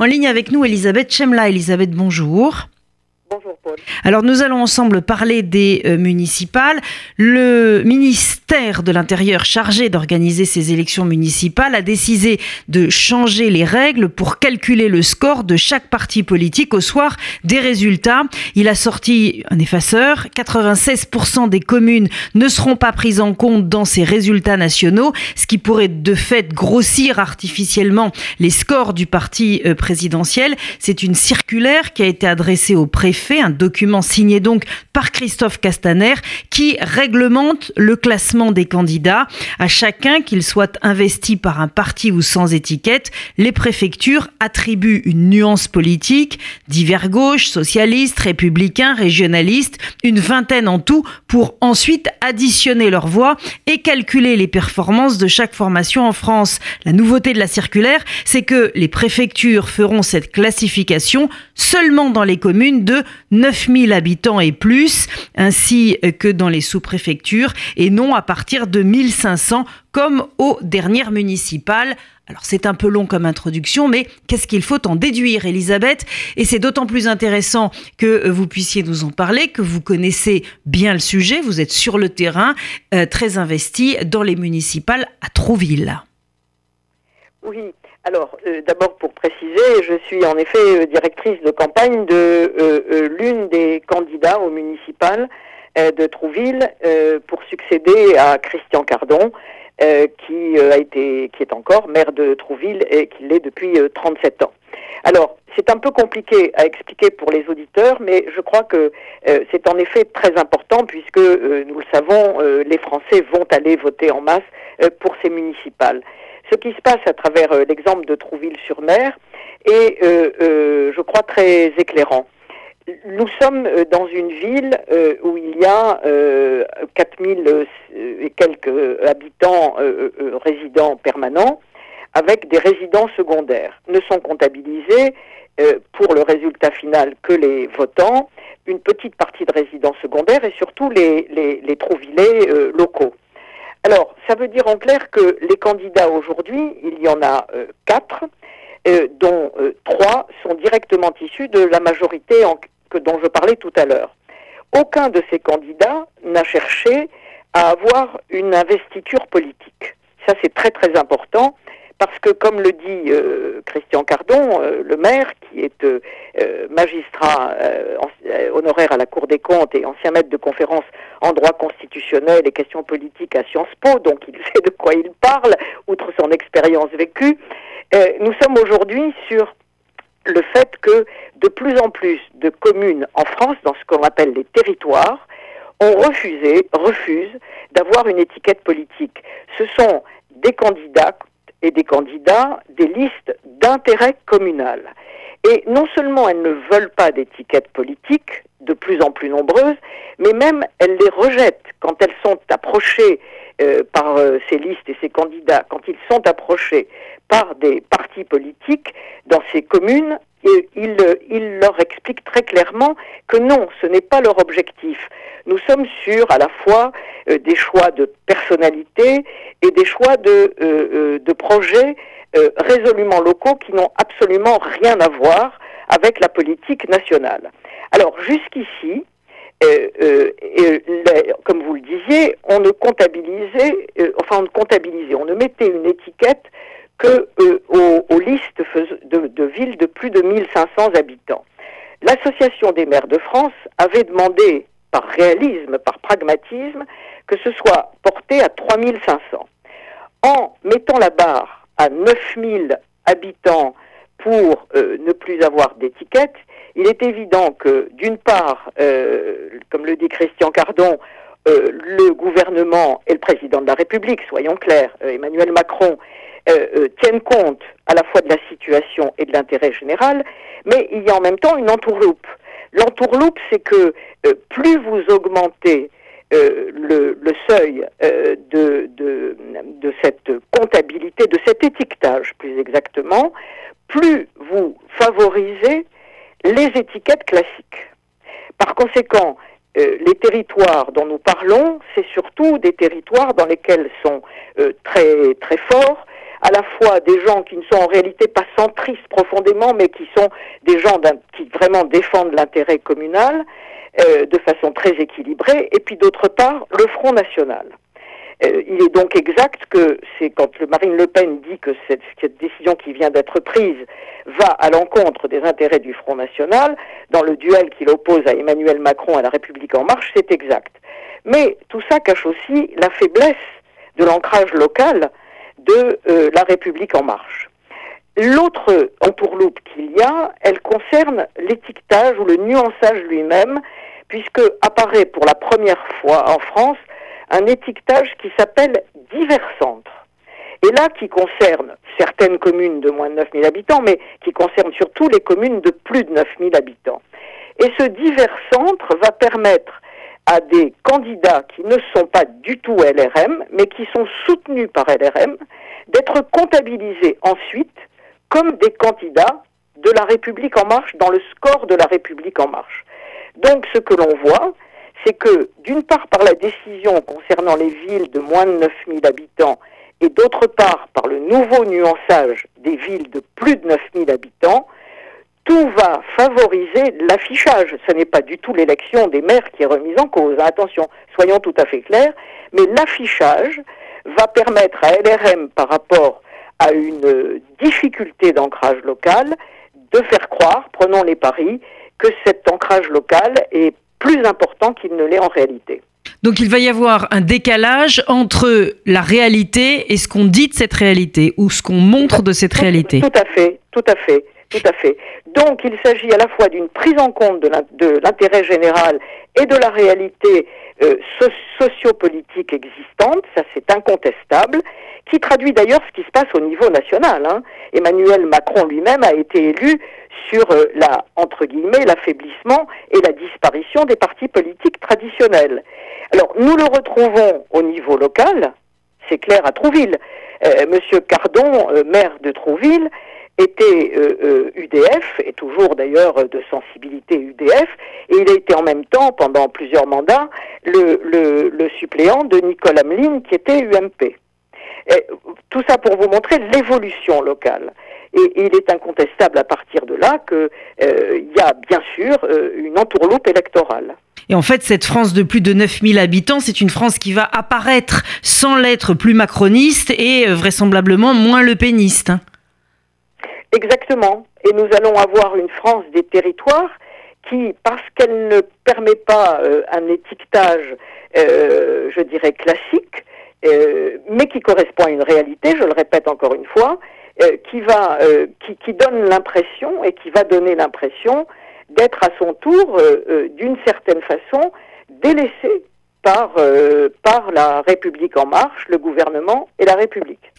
En ligne avec nous, Elisabeth Chemla. Elisabeth, bonjour. Alors nous allons ensemble parler des euh, municipales. Le ministère de l'Intérieur chargé d'organiser ces élections municipales a décidé de changer les règles pour calculer le score de chaque parti politique au soir des résultats. Il a sorti un effaceur. 96% des communes ne seront pas prises en compte dans ces résultats nationaux, ce qui pourrait de fait grossir artificiellement les scores du parti euh, présidentiel. C'est une circulaire qui a été adressée au préfet, un signé donc par Christophe Castaner qui réglemente le classement des candidats. À chacun, qu'il soit investi par un parti ou sans étiquette, les préfectures attribuent une nuance politique, divers gauche, socialiste, républicain, régionaliste, une vingtaine en tout, pour ensuite additionner leurs voix et calculer les performances de chaque formation en France. La nouveauté de la circulaire, c'est que les préfectures feront cette classification seulement dans les communes de 9000 habitants et plus, ainsi que dans les sous-préfectures, et non à partir de 1500 comme aux dernières municipales. Alors c'est un peu long comme introduction, mais qu'est-ce qu'il faut en déduire, Elisabeth Et c'est d'autant plus intéressant que vous puissiez nous en parler, que vous connaissez bien le sujet, vous êtes sur le terrain, euh, très investi dans les municipales à Trouville. Oui, alors, euh, d'abord pour préciser, je suis en effet euh, directrice de campagne de euh, l'une des candidats au municipal de Trouville pour succéder à Christian Cardon, qui a été, qui est encore maire de Trouville et qui l'est depuis 37 ans. Alors, c'est un peu compliqué à expliquer pour les auditeurs, mais je crois que c'est en effet très important puisque, nous le savons, les Français vont aller voter en masse pour ces municipales ce qui se passe à travers euh, l'exemple de Trouville-sur-Mer est, euh, euh, je crois, très éclairant. Nous sommes dans une ville où il y a 4000 et quelques habitants résidents permanents avec des résidents secondaires. Ne sont comptabilisés pour le résultat final que les votants, une petite partie de résidents secondaires et surtout les, les, Trouvillais locaux. Alors, ça veut dire en clair que les candidats aujourd'hui, il y en a euh, quatre, euh, dont euh, trois sont directement issus de la majorité que, dont je parlais tout à l'heure. Aucun de ces candidats n'a cherché à avoir une investiture politique. Ça, c'est très très important parce que, comme le dit euh, Christian Cardon, euh, le maire, qui est euh, magistrat honoraire à la Cour des comptes et ancien maître de conférence en droit constitutionnel et questions politiques à Sciences Po, donc il sait de quoi il parle, outre son expérience vécue, nous sommes aujourd'hui sur le fait que de plus en plus de communes en France, dans ce qu'on appelle les territoires, ont refusé, refusent d'avoir une étiquette politique. Ce sont des candidats et des candidats des listes d'intérêt communal. Et non seulement elles ne veulent pas d'étiquettes politiques, de plus en plus nombreuses, mais même elles les rejettent quand elles sont approchées euh, par euh, ces listes et ces candidats, quand ils sont approchés par des partis politiques dans ces communes, ils, ils leur expliquent très clairement que non, ce n'est pas leur objectif. Nous sommes sur à la fois euh, des choix de personnalité et des choix de, euh, euh, de projets résolument locaux qui n'ont absolument rien à voir avec la politique nationale. Alors jusqu'ici, comme vous le disiez, on ne comptabilisait, enfin on ne comptabilisait, on ne mettait une étiquette que aux, listes de, villes de plus de 1500 habitants. L'Association des maires de France avait demandé par réalisme, par pragmatisme, que ce soit porté à 3500. En mettant la barre à 9000 habitants pour euh, ne plus avoir d'étiquette, il est évident que, d'une part, euh, comme le dit Christian Cardon, euh, le gouvernement et le président de la République, soyons clairs, Emmanuel Macron, tiennent compte à la fois de la situation et de l'intérêt général, mais il y a en même temps une entourloupe. L'entourloupe, c'est que euh, plus vous augmentez euh, le, seuil euh, de, de, cette comptabilité, de cet étiquetage plus exactement, plus vous favorisez les étiquettes classiques. Par conséquent, les territoires dont nous parlons, c'est surtout des territoires dans lesquels sont très très forts à la fois des gens qui ne sont en réalité pas centristes profondément, mais qui sont des gens qui vraiment défendent l'intérêt communal euh, de façon très équilibrée, et puis d'autre part le Front National. Euh, il est donc exact que c'est quand Marine Le Pen dit que cette, cette décision qui vient d'être prise va à l'encontre des intérêts du Front National, dans le duel qu'il oppose à Emmanuel Macron à la République en marche, c'est exact. Mais tout ça cache aussi la faiblesse de l'ancrage local de euh, la République en marche. L'autre entourloupe qu'il y a, elle concerne l'étiquetage ou le nuançage lui-même, puisque apparaît pour la première fois en France un étiquetage qui s'appelle divers centres. Et là, qui concerne certaines communes de moins de 9000 habitants, mais qui concerne surtout les communes de plus de 9000 habitants. Et ce divers centre va permettre à des candidats qui ne sont pas du tout LRM, mais qui sont soutenus par LRM, d'être comptabilisés ensuite comme des candidats de la République en marche dans le score de la République en marche. Donc ce que l'on voit, c'est que d'une part par la décision concernant les villes de moins de 9000 habitants et d'autre part par le nouveau nuançage des villes de plus de 9000 habitants, tout va favoriser l'affichage. Ce n'est pas du tout l'élection des maires qui est remise en cause. Attention, soyons tout à fait clairs. Mais l'affichage va permettre à LRM, par rapport à une difficulté d'ancrage local, de faire croire, prenons les paris, que cet ancrage local est plus important qu'il ne l'est en réalité. Donc il va y avoir un décalage entre la réalité et ce qu'on dit de cette réalité, ou ce qu'on montre de cette réalité. Tout à fait, tout à fait. Tout à fait. Donc il s'agit à la fois d'une prise en compte de l'intérêt général et de la réalité euh, sociopolitique existante, ça c'est incontestable, qui traduit d'ailleurs ce qui se passe au niveau national. Hein. Emmanuel Macron lui-même a été élu sur euh, la guillemets l'affaiblissement et la disparition des partis politiques traditionnels. Alors nous le retrouvons au niveau local, c'est clair à Trouville. Euh, Monsieur Cardon, maire de Trouville, était UDF, euh, et toujours d'ailleurs de sensibilité UDF, et il a été en même temps, pendant plusieurs mandats, le, le, suppléant de Nicole Hamelin, qui était UMP. Tout ça pour vous montrer l'évolution locale. Et, il est incontestable à partir de là qu'il y a bien sûr une entourloupe électorale. Et en fait, cette France de plus de 9000 habitants, c'est une France qui va apparaître sans l'être plus macroniste et vraisemblablement moins le péniste. Exactement. Et nous allons avoir une France des territoires qui, parce qu'elle ne permet pas euh, un étiquetage, euh, je dirais, classique, euh, mais qui correspond à une réalité, je le répète encore une fois, qui, va, qui, donne l'impression et qui va donner l'impression d'être à son tour, d'une certaine façon, délaissé par, par la République en marche, le gouvernement et la République.